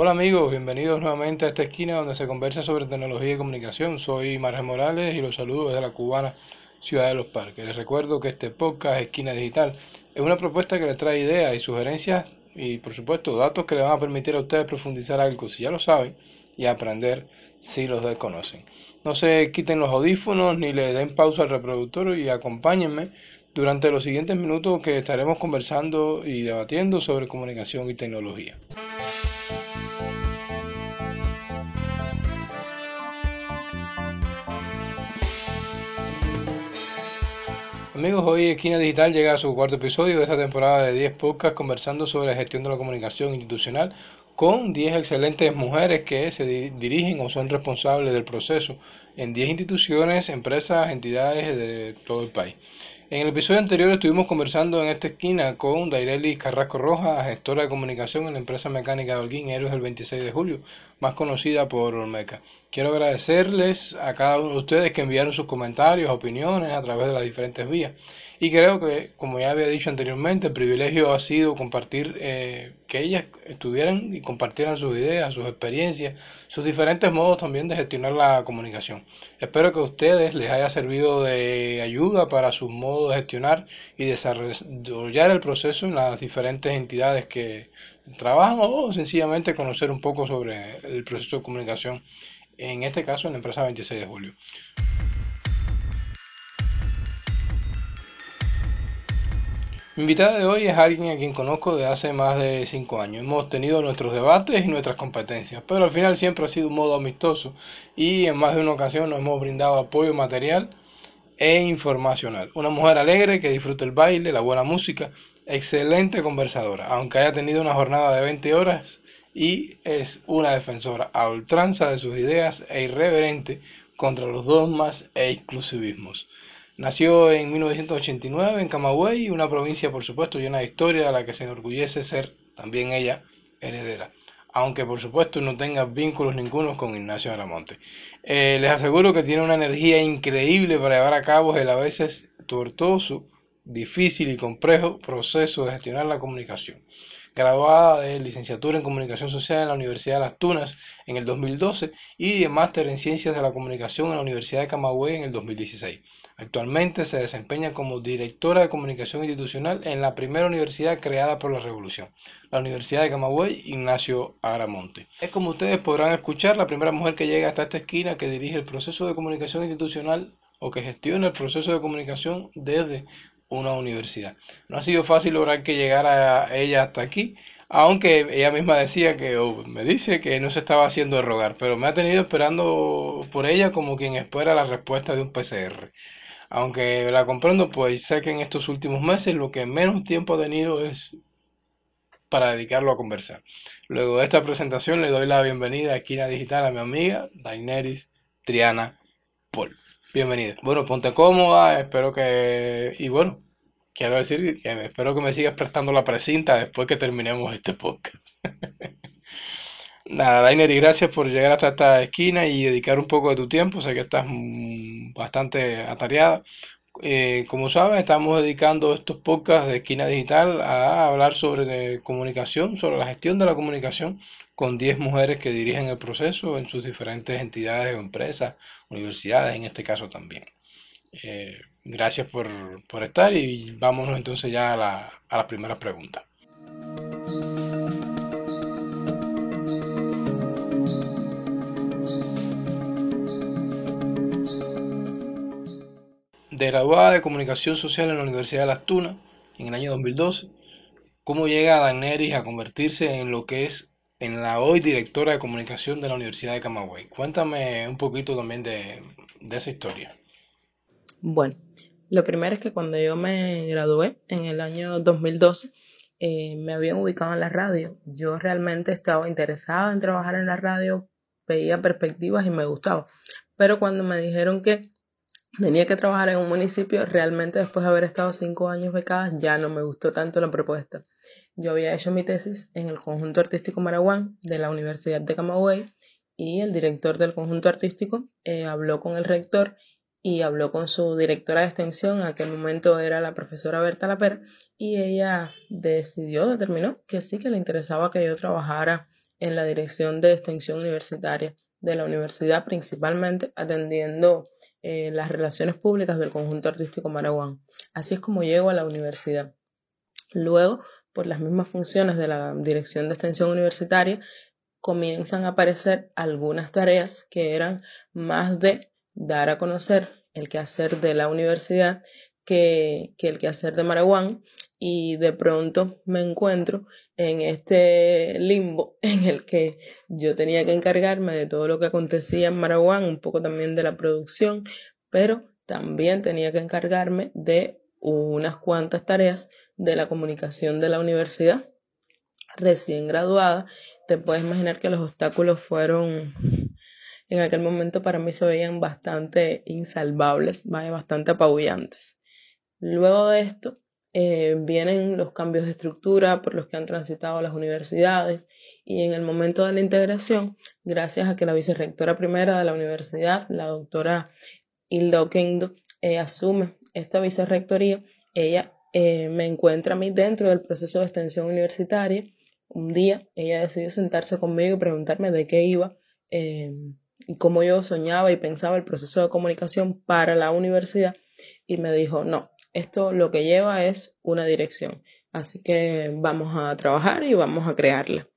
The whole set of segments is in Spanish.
Hola amigos, bienvenidos nuevamente a esta esquina donde se conversa sobre tecnología y comunicación. Soy Marge Morales y los saludo desde la cubana Ciudad de los Parques. Les recuerdo que este podcast Esquina Digital es una propuesta que les trae ideas y sugerencias y por supuesto datos que le van a permitir a ustedes profundizar algo si ya lo saben y aprender si los desconocen. No se quiten los audífonos ni le den pausa al reproductor y acompáñenme durante los siguientes minutos que estaremos conversando y debatiendo sobre comunicación y tecnología. Amigos, hoy Esquina Digital llega a su cuarto episodio de esta temporada de 10 podcasts conversando sobre la gestión de la comunicación institucional con 10 excelentes mujeres que se dirigen o son responsables del proceso en 10 instituciones, empresas, entidades de todo el país. En el episodio anterior estuvimos conversando en esta esquina con Dairelis Carrasco Roja, gestora de comunicación en la empresa mecánica de Holguín Héroes el 26 de julio, más conocida por Olmeca. Quiero agradecerles a cada uno de ustedes que enviaron sus comentarios, opiniones a través de las diferentes vías. Y creo que, como ya había dicho anteriormente, el privilegio ha sido compartir, eh, que ellas estuvieran y compartieran sus ideas, sus experiencias, sus diferentes modos también de gestionar la comunicación. Espero que a ustedes les haya servido de ayuda para sus modos de gestionar y desarrollar el proceso en las diferentes entidades que trabajan o sencillamente conocer un poco sobre el proceso de comunicación, en este caso en la empresa 26 de julio. Mi invitada de hoy es alguien a quien conozco de hace más de 5 años. Hemos tenido nuestros debates y nuestras competencias, pero al final siempre ha sido un modo amistoso y en más de una ocasión nos hemos brindado apoyo material e informacional. Una mujer alegre que disfruta el baile, la buena música, excelente conversadora, aunque haya tenido una jornada de 20 horas y es una defensora a ultranza de sus ideas e irreverente contra los dogmas e exclusivismos. Nació en 1989 en Camagüey, una provincia por supuesto llena de historia a la que se enorgullece ser también ella heredera, aunque por supuesto no tenga vínculos ninguno con Ignacio Aramonte. Eh, les aseguro que tiene una energía increíble para llevar a cabo el a veces tortuoso, difícil y complejo proceso de gestionar la comunicación graduada de licenciatura en Comunicación Social en la Universidad de Las Tunas en el 2012 y de máster en Ciencias de la Comunicación en la Universidad de Camagüey en el 2016. Actualmente se desempeña como directora de comunicación institucional en la primera universidad creada por la Revolución, la Universidad de Camagüey Ignacio Aramonte. Es como ustedes podrán escuchar la primera mujer que llega hasta esta esquina que dirige el proceso de comunicación institucional o que gestiona el proceso de comunicación desde una universidad. No ha sido fácil lograr que llegara ella hasta aquí, aunque ella misma decía que, o me dice que no se estaba haciendo rogar, pero me ha tenido esperando por ella como quien espera la respuesta de un PCR. Aunque la comprendo, pues sé que en estos últimos meses lo que menos tiempo ha tenido es para dedicarlo a conversar. Luego de esta presentación le doy la bienvenida a Esquina Digital a mi amiga Daineris Triana Paul. Bienvenida. Bueno, ponte cómoda, espero que... Y bueno, quiero decir que espero que me sigas prestando la precinta después que terminemos este podcast. Nada, Dainer, y gracias por llegar hasta esta esquina y dedicar un poco de tu tiempo. Sé que estás mm, bastante atareada. Eh, como sabes, estamos dedicando estos podcasts de Esquina Digital a hablar sobre comunicación, sobre la gestión de la comunicación con 10 mujeres que dirigen el proceso en sus diferentes entidades o empresas, universidades en este caso también. Eh, gracias por, estar y vámonos entonces ya a, la, a las primeras preguntas. De graduada de Comunicación Social en la Universidad de Las Tunas en el año 2012, cómo llega Daneris a convertirse en lo que es en la hoy directora de comunicación de la Universidad de Camagüey. Cuéntame un poquito también de, esa historia. Bueno, lo primero es que cuando yo me gradué en el año 2012, eh, me habían ubicado en la radio. Yo realmente estaba interesada en trabajar en la radio, veía perspectivas y me gustaba. Pero cuando me dijeron que tenía que trabajar en un municipio, realmente después de haber estado cinco años becada ya no me gustó tanto la propuesta. Yo había hecho mi tesis en el conjunto artístico Maraguán de la Universidad de Camagüey y el director del conjunto artístico eh, habló con el rector y habló con su directora de extensión, en aquel momento era la profesora Berta Lapera, y ella decidió, determinó que sí que le interesaba que yo trabajara en la dirección de extensión universitaria de la universidad, principalmente atendiendo eh, las relaciones públicas del conjunto artístico Maraguán. Así es como llego a la universidad. Luego, por las mismas funciones de la dirección de extensión universitaria, comienzan a aparecer algunas tareas que eran más de dar a conocer el quehacer de la universidad que, que el quehacer de Maraguán y de pronto me encuentro en este limbo en el que yo tenía que encargarme de todo lo que acontecía en Maraguán, un poco también de la producción, pero también tenía que encargarme de unas cuantas tareas de la comunicación de la universidad. Recién graduada, te puedes imaginar que los obstáculos fueron en aquel momento para mí se veían bastante insalvables, bastante apabullantes. Luego de esto, eh, vienen los cambios de estructura por los que han transitado las universidades y en el momento de la integración, gracias a que la vicerrectora primera de la universidad, la doctora Hilda Oquendo, eh, asume esta vicerrectoría, ella eh, me encuentra a mí dentro del proceso de extensión universitaria. Un día ella decidió sentarse conmigo y preguntarme de qué iba y cómo yo soñaba y pensaba el proceso de comunicación para la universidad y me dijo, no, esto lo que lleva es una dirección. Así que vamos a trabajar y vamos a crearla.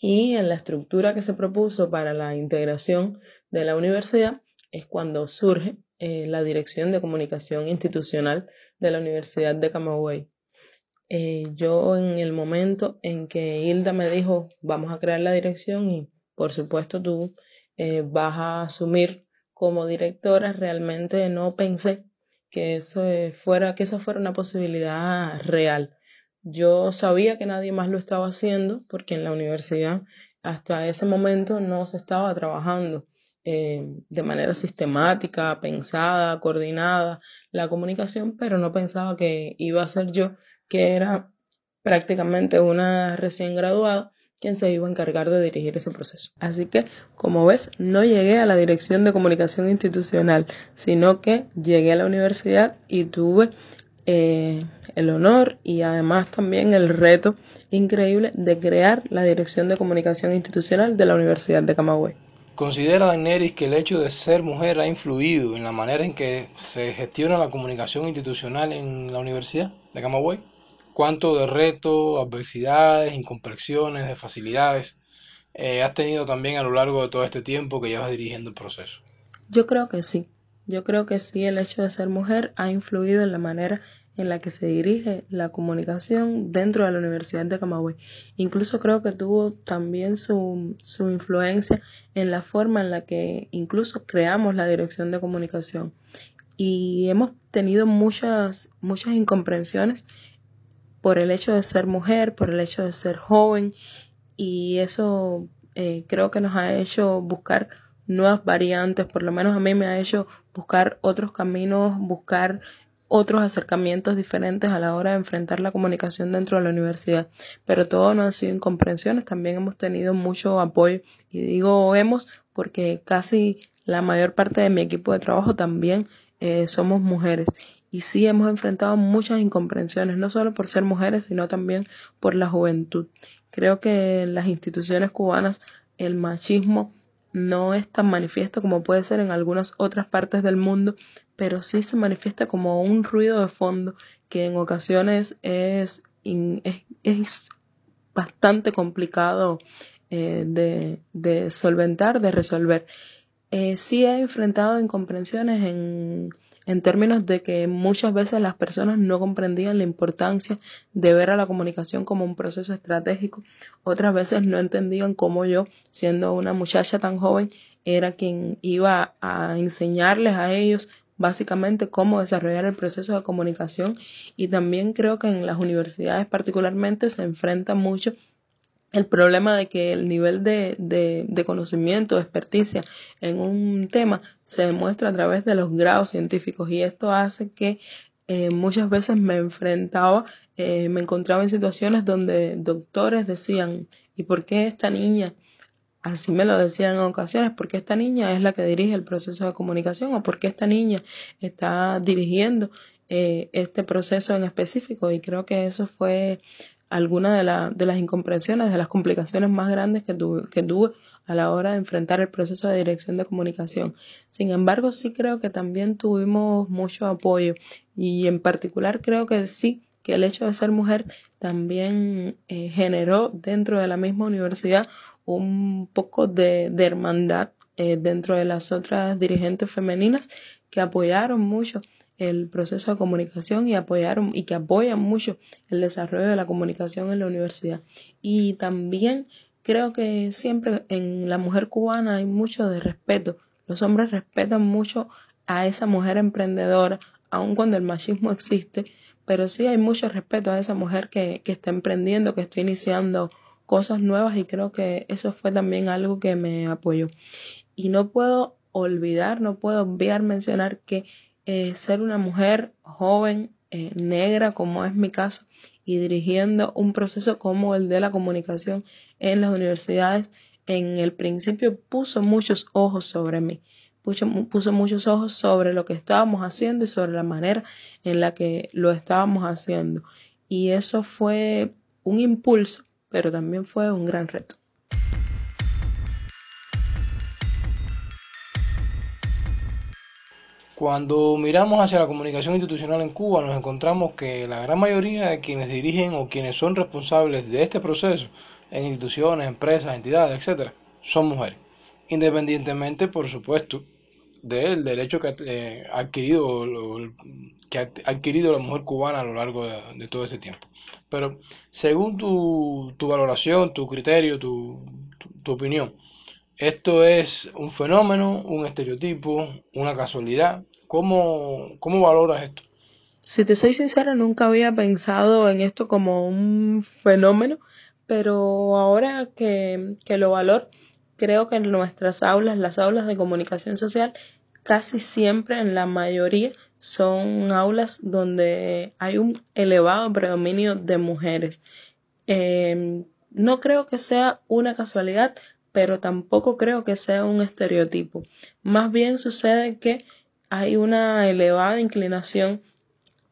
Y en la estructura que se propuso para la integración de la universidad es cuando surge eh, la Dirección de Comunicación Institucional de la Universidad de Camagüey. Eh, yo en el momento en que Hilda me dijo vamos a crear la dirección y por supuesto tú eh, vas a asumir como directora, realmente no pensé que eso fuera, que eso fuera una posibilidad real. Yo sabía que nadie más lo estaba haciendo porque en la universidad hasta ese momento no se estaba trabajando eh, de manera sistemática, pensada, coordinada la comunicación, pero no pensaba que iba a ser yo, que era prácticamente una recién graduada, quien se iba a encargar de dirigir ese proceso. Así que, como ves, no llegué a la dirección de comunicación institucional, sino que llegué a la universidad y tuve eh, el honor y además también el reto increíble de crear la dirección de comunicación institucional de la Universidad de Camagüey. ¿Considera Daenerys que el hecho de ser mujer ha influido en la manera en que se gestiona la comunicación institucional en la Universidad de Camagüey? Cuánto de retos, adversidades, incomprensiones, de facilidades eh, has tenido también a lo largo de todo este tiempo que llevas dirigiendo el proceso. Yo creo que sí. Yo creo que sí, el hecho de ser mujer ha influido en la manera en la que se dirige la comunicación dentro de la Universidad de Camagüey. Incluso creo que tuvo también su, su influencia en la forma en la que incluso creamos la dirección de comunicación. Y hemos tenido muchas, muchas incomprensiones por el hecho de ser mujer, por el hecho de ser joven y eso eh, creo que nos ha hecho buscar nuevas variantes, por lo menos a mí me ha hecho buscar otros caminos, buscar otros acercamientos diferentes a la hora de enfrentar la comunicación dentro de la universidad. Pero todo no ha sido incomprensiones, también hemos tenido mucho apoyo y digo hemos porque casi la mayor parte de mi equipo de trabajo también eh, somos mujeres y sí hemos enfrentado muchas incomprensiones, no solo por ser mujeres, sino también por la juventud. Creo que en las instituciones cubanas el machismo no es tan manifiesto como puede ser en algunas otras partes del mundo, pero sí se manifiesta como un ruido de fondo que en ocasiones es, es, bastante complicado eh, de, de, solventar, de resolver. Eh, sí he enfrentado incomprensiones en en términos de que muchas veces las personas no comprendían la importancia de ver a la comunicación como un proceso estratégico, otras veces no entendían cómo yo, siendo una muchacha tan joven, era quien iba a enseñarles a ellos básicamente cómo desarrollar el proceso de comunicación. Y también creo que en las universidades particularmente se enfrenta mucho el problema de que el nivel de, de, conocimiento, de experticia en un tema se demuestra a través de los grados científicos y esto hace que eh, muchas veces me enfrentaba, eh, me encontraba en situaciones donde doctores decían, ¿y por qué esta niña? Así me lo decían en ocasiones, ¿por qué esta niña es la que dirige el proceso de comunicación o por qué esta niña está dirigiendo eh, este proceso en específico? Y creo que eso fue algunas de, de las incomprensiones, de las complicaciones más grandes que tuve, que tuve a la hora de enfrentar el proceso de dirección de comunicación. Sin embargo, sí creo que también tuvimos mucho apoyo y en particular creo que sí que el hecho de ser mujer también eh, generó dentro de la misma universidad un poco de, hermandad eh, dentro de las otras dirigentes femeninas que apoyaron mucho el proceso de comunicación y apoyaron y que apoyan mucho el desarrollo de la comunicación en la universidad. Y también creo que siempre en la mujer cubana hay mucho de respeto. Los hombres respetan mucho a esa mujer emprendedora, aun cuando el machismo existe, pero sí hay mucho respeto a esa mujer que, que está emprendiendo, que está iniciando cosas nuevas y creo que eso fue también algo que me apoyó. Y no puedo olvidar, no puedo obviar mencionar que eh, ser una mujer joven, eh, negra, como es mi caso, y dirigiendo un proceso como el de la comunicación en las universidades, en el principio puso muchos ojos sobre mí, puso, puso muchos ojos sobre lo que estábamos haciendo y sobre la manera en la que lo estábamos haciendo. Y eso fue un impulso, pero también fue un gran reto. Cuando miramos hacia la comunicación institucional en Cuba, nos encontramos que la gran mayoría de quienes dirigen o quienes son responsables de este proceso en instituciones, empresas, entidades, etcétera, son mujeres, independientemente, por supuesto, del derecho que ha eh, adquirido que adquirido la mujer cubana a lo largo de, todo ese tiempo. Pero según tu, tu valoración, tu criterio, tu, tu opinión, ¿esto es un fenómeno, un estereotipo, una casualidad? ¿Cómo, cómo valoras esto? Si te soy sincera, nunca había pensado en esto como un fenómeno, pero ahora que, que lo valoro, creo que en nuestras aulas, las aulas de comunicación social, casi siempre, en la mayoría, son aulas donde hay un elevado predominio de mujeres. Em, no creo que sea una casualidad, pero tampoco creo que sea un estereotipo. Más bien sucede que hay una elevada inclinación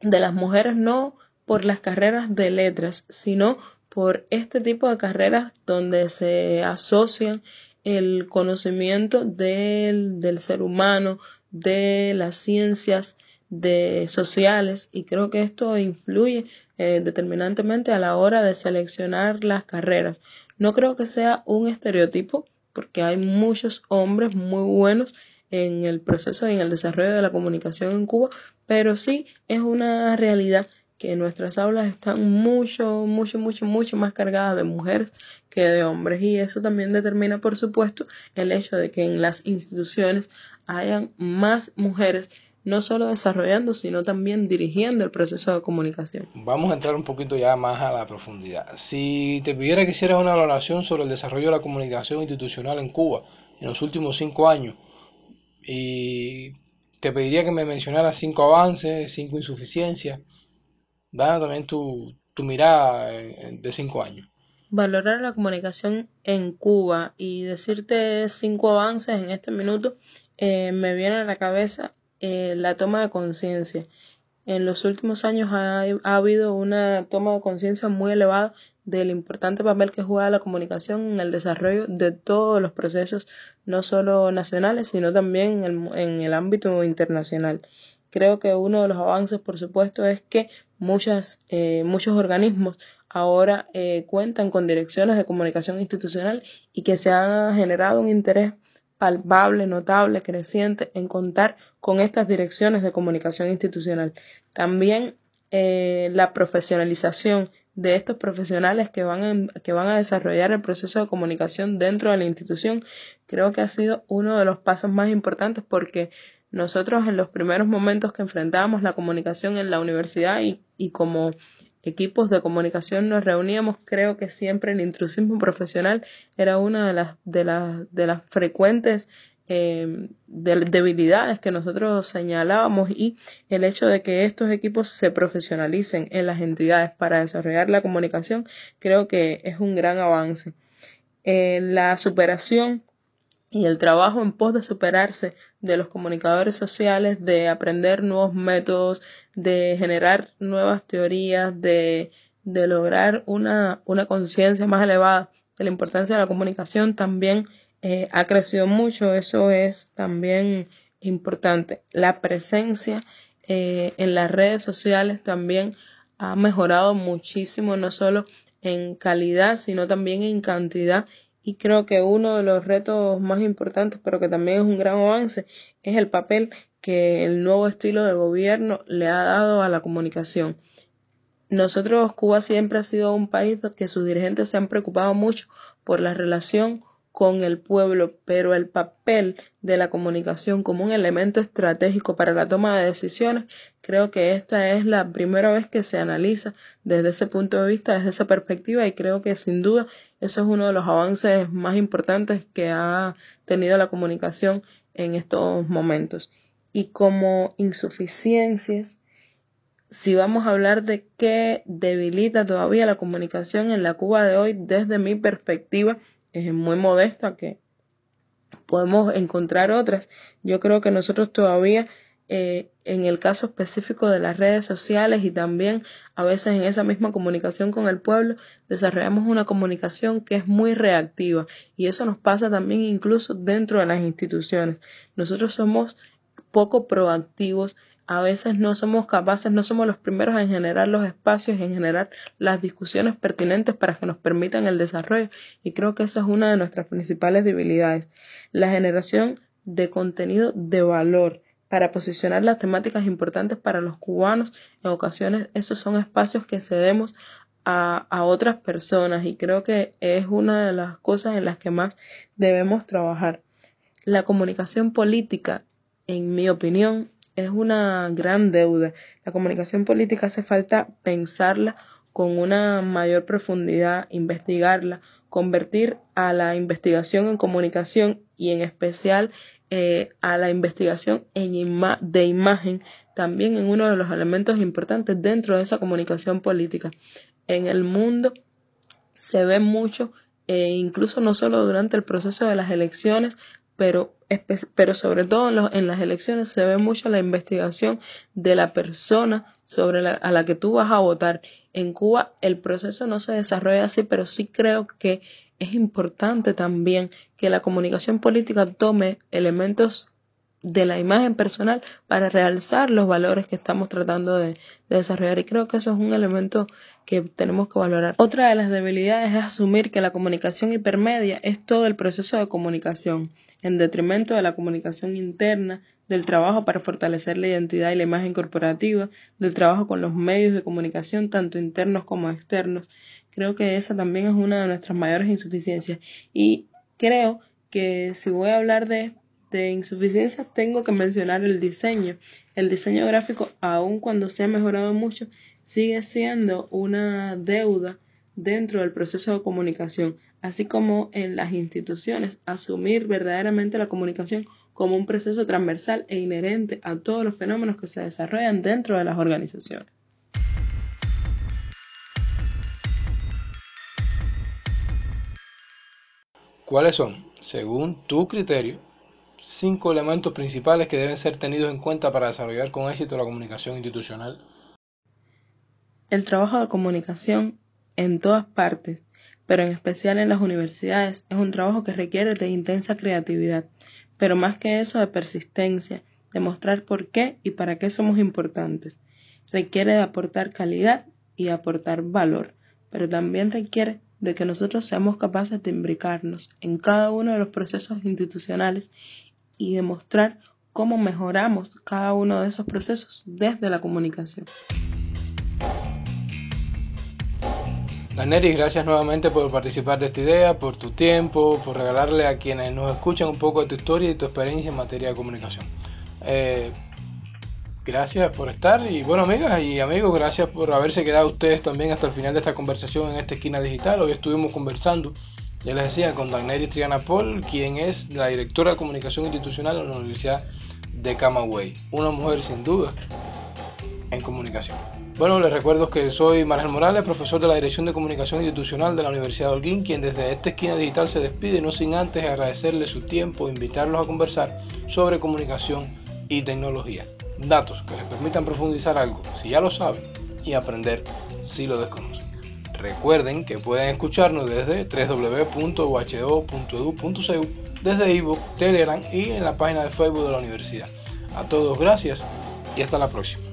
de las mujeres no por las carreras de letras, sino por este tipo de carreras donde se asocian el conocimiento del, del ser humano, de las ciencias de sociales y creo que esto influye eh, determinantemente a la hora de seleccionar las carreras. No creo que sea un estereotipo porque hay muchos hombres muy buenos en el proceso y en el desarrollo de la comunicación en Cuba, pero sí es una realidad que nuestras aulas están mucho, mucho, mucho, mucho más cargadas de mujeres que de hombres y eso también determina, por supuesto, el hecho de que en las instituciones hayan más mujeres no solo desarrollando, sino también dirigiendo el proceso de comunicación. Vamos a entrar un poquito ya más a la profundidad. Si te pidiera que hicieras una valoración sobre el desarrollo de la comunicación institucional en Cuba en los últimos cinco años, y te pediría que me mencionaras cinco avances, cinco insuficiencias, dando también tu, tu mirada de cinco años. Valorar la comunicación en Cuba y decirte cinco avances en este minuto, eh, me viene a la cabeza eh, la toma de conciencia. En los últimos años ha, ha habido una toma de conciencia muy elevada del importante papel que juega la comunicación en el desarrollo de todos los procesos, no solo nacionales, sino también en el, ámbito internacional. Creo que uno de los avances, por supuesto, es que eh, muchos organismos ahora eh, cuentan con direcciones de comunicación institucional y que se ha generado un interés palpable, notable, creciente en contar con estas direcciones de comunicación institucional. También eh, la profesionalización de estos profesionales que van, a, que van a desarrollar el proceso de comunicación dentro de la institución, creo que ha sido uno de los pasos más importantes porque nosotros en los primeros momentos que enfrentábamos la comunicación en la universidad y, y como equipos de comunicación nos reuníamos, creo que siempre el intrusismo profesional era una de las, de las, de las frecuentes eh, debilidades que nosotros señalábamos y el hecho de que estos equipos se profesionalicen en las entidades para desarrollar la comunicación creo que es un gran avance. La superación y el trabajo en pos de superarse de los comunicadores sociales, de aprender nuevos métodos, de generar nuevas teorías, de de lograr una, una conciencia más elevada de la importancia de la comunicación también eh, ha crecido mucho. Eso es también importante. La presencia eh, en las redes sociales también ha mejorado muchísimo, no solo en calidad, sino también en cantidad. Y creo que uno de los retos más importantes, pero que también es un gran avance, es el papel que el nuevo estilo de gobierno le ha dado a la comunicación. Nosotros, Cuba siempre ha sido un país que sus dirigentes se han preocupado mucho por la relación con el pueblo, pero el papel de la comunicación como un elemento estratégico para la toma de decisiones, creo que esta es la primera vez que se analiza desde ese punto de vista, desde esa perspectiva, y creo que sin duda eso es uno de los avances más importantes que ha tenido la comunicación en estos momentos. Y como insuficiencias, si vamos a hablar de qué debilita todavía la comunicación en la Cuba de hoy, desde mi perspectiva, es muy modesta, que podemos encontrar otras. Yo creo que nosotros todavía, eh, en el caso específico de las redes sociales y también a veces en esa misma comunicación con el pueblo, desarrollamos una comunicación que es muy reactiva y eso nos pasa también incluso dentro de las instituciones. Nosotros somos poco proactivos a veces no somos capaces, no somos los primeros en generar los espacios, en generar las discusiones pertinentes para que nos permitan el desarrollo y creo que esa es una de nuestras principales debilidades. La generación de contenido de valor para posicionar las temáticas importantes para los cubanos, en ocasiones esos son espacios que cedemos a, a otras personas y creo que es una de las cosas en las que más debemos trabajar. La comunicación política, en mi opinión, es una gran deuda. La comunicación política hace falta pensarla con una mayor profundidad, investigarla, convertir a la investigación en comunicación y en especial eh, a la investigación en de imagen también en uno de los elementos importantes dentro de esa comunicación política. En el mundo se ve mucho, e incluso no solo durante el proceso de las elecciones, pero, pero sobre todo en, las elecciones se ve mucho la investigación de la persona sobre la, a la que tú vas a votar. En Cuba el proceso no se desarrolla así, pero sí creo que es importante también que la comunicación política tome elementos de la imagen personal para realzar los valores que estamos tratando de, desarrollar y creo que eso es un elemento que tenemos que valorar. Otra de las debilidades es asumir que la comunicación hipermedia es todo el proceso de comunicación, en detrimento de la comunicación interna, del trabajo para fortalecer la identidad y la imagen corporativa, del trabajo con los medios de comunicación, tanto internos como externos. Creo que esa también es una de nuestras mayores insuficiencias y creo que si voy a hablar de de insuficiencia tengo que mencionar el diseño. El diseño gráfico, aun cuando se ha mejorado mucho, sigue siendo una deuda dentro del proceso de comunicación, así como en las instituciones, asumir verdaderamente la comunicación como un proceso transversal e inherente a todos los fenómenos que se desarrollan dentro de las organizaciones. ¿Cuáles son, según tu criterio, cinco elementos principales que deben ser tenidos en cuenta para desarrollar con éxito la comunicación institucional? El trabajo de comunicación en todas partes, pero en especial en las universidades, es un trabajo que requiere de intensa creatividad, pero más que eso de persistencia, de mostrar por qué y para qué somos importantes. Requiere de aportar calidad y aportar valor, pero también requiere de que nosotros seamos capaces de imbricarnos en cada uno de los procesos institucionales y demostrar cómo mejoramos cada uno de esos procesos desde la comunicación. Daneris, gracias nuevamente por participar de esta idea, por tu tiempo, por regalarle a quienes nos escuchan un poco de tu historia y tu experiencia en materia de comunicación. Eh, gracias por estar y bueno amigas y amigos, gracias por haberse quedado ustedes también hasta el final de esta conversación en esta esquina digital. Hoy estuvimos conversando ya les decía, con Dagneri Triana Paul, quien es la directora de comunicación institucional de la Universidad de Camagüey. Una mujer sin duda en comunicación. Bueno, les recuerdo que soy Margel Morales, profesor de la Dirección de Comunicación Institucional de la Universidad de Holguín, quien desde esta esquina digital se despide, no sin antes agradecerle su tiempo e invitarlos a conversar sobre comunicación y tecnología. Datos que les permitan profundizar algo si ya lo saben y aprender si lo desconocen. Recuerden que pueden escucharnos desde www.uho.edu.cu, desde ebook, Telegram y en la página de Facebook de la universidad. A todos gracias y hasta la próxima.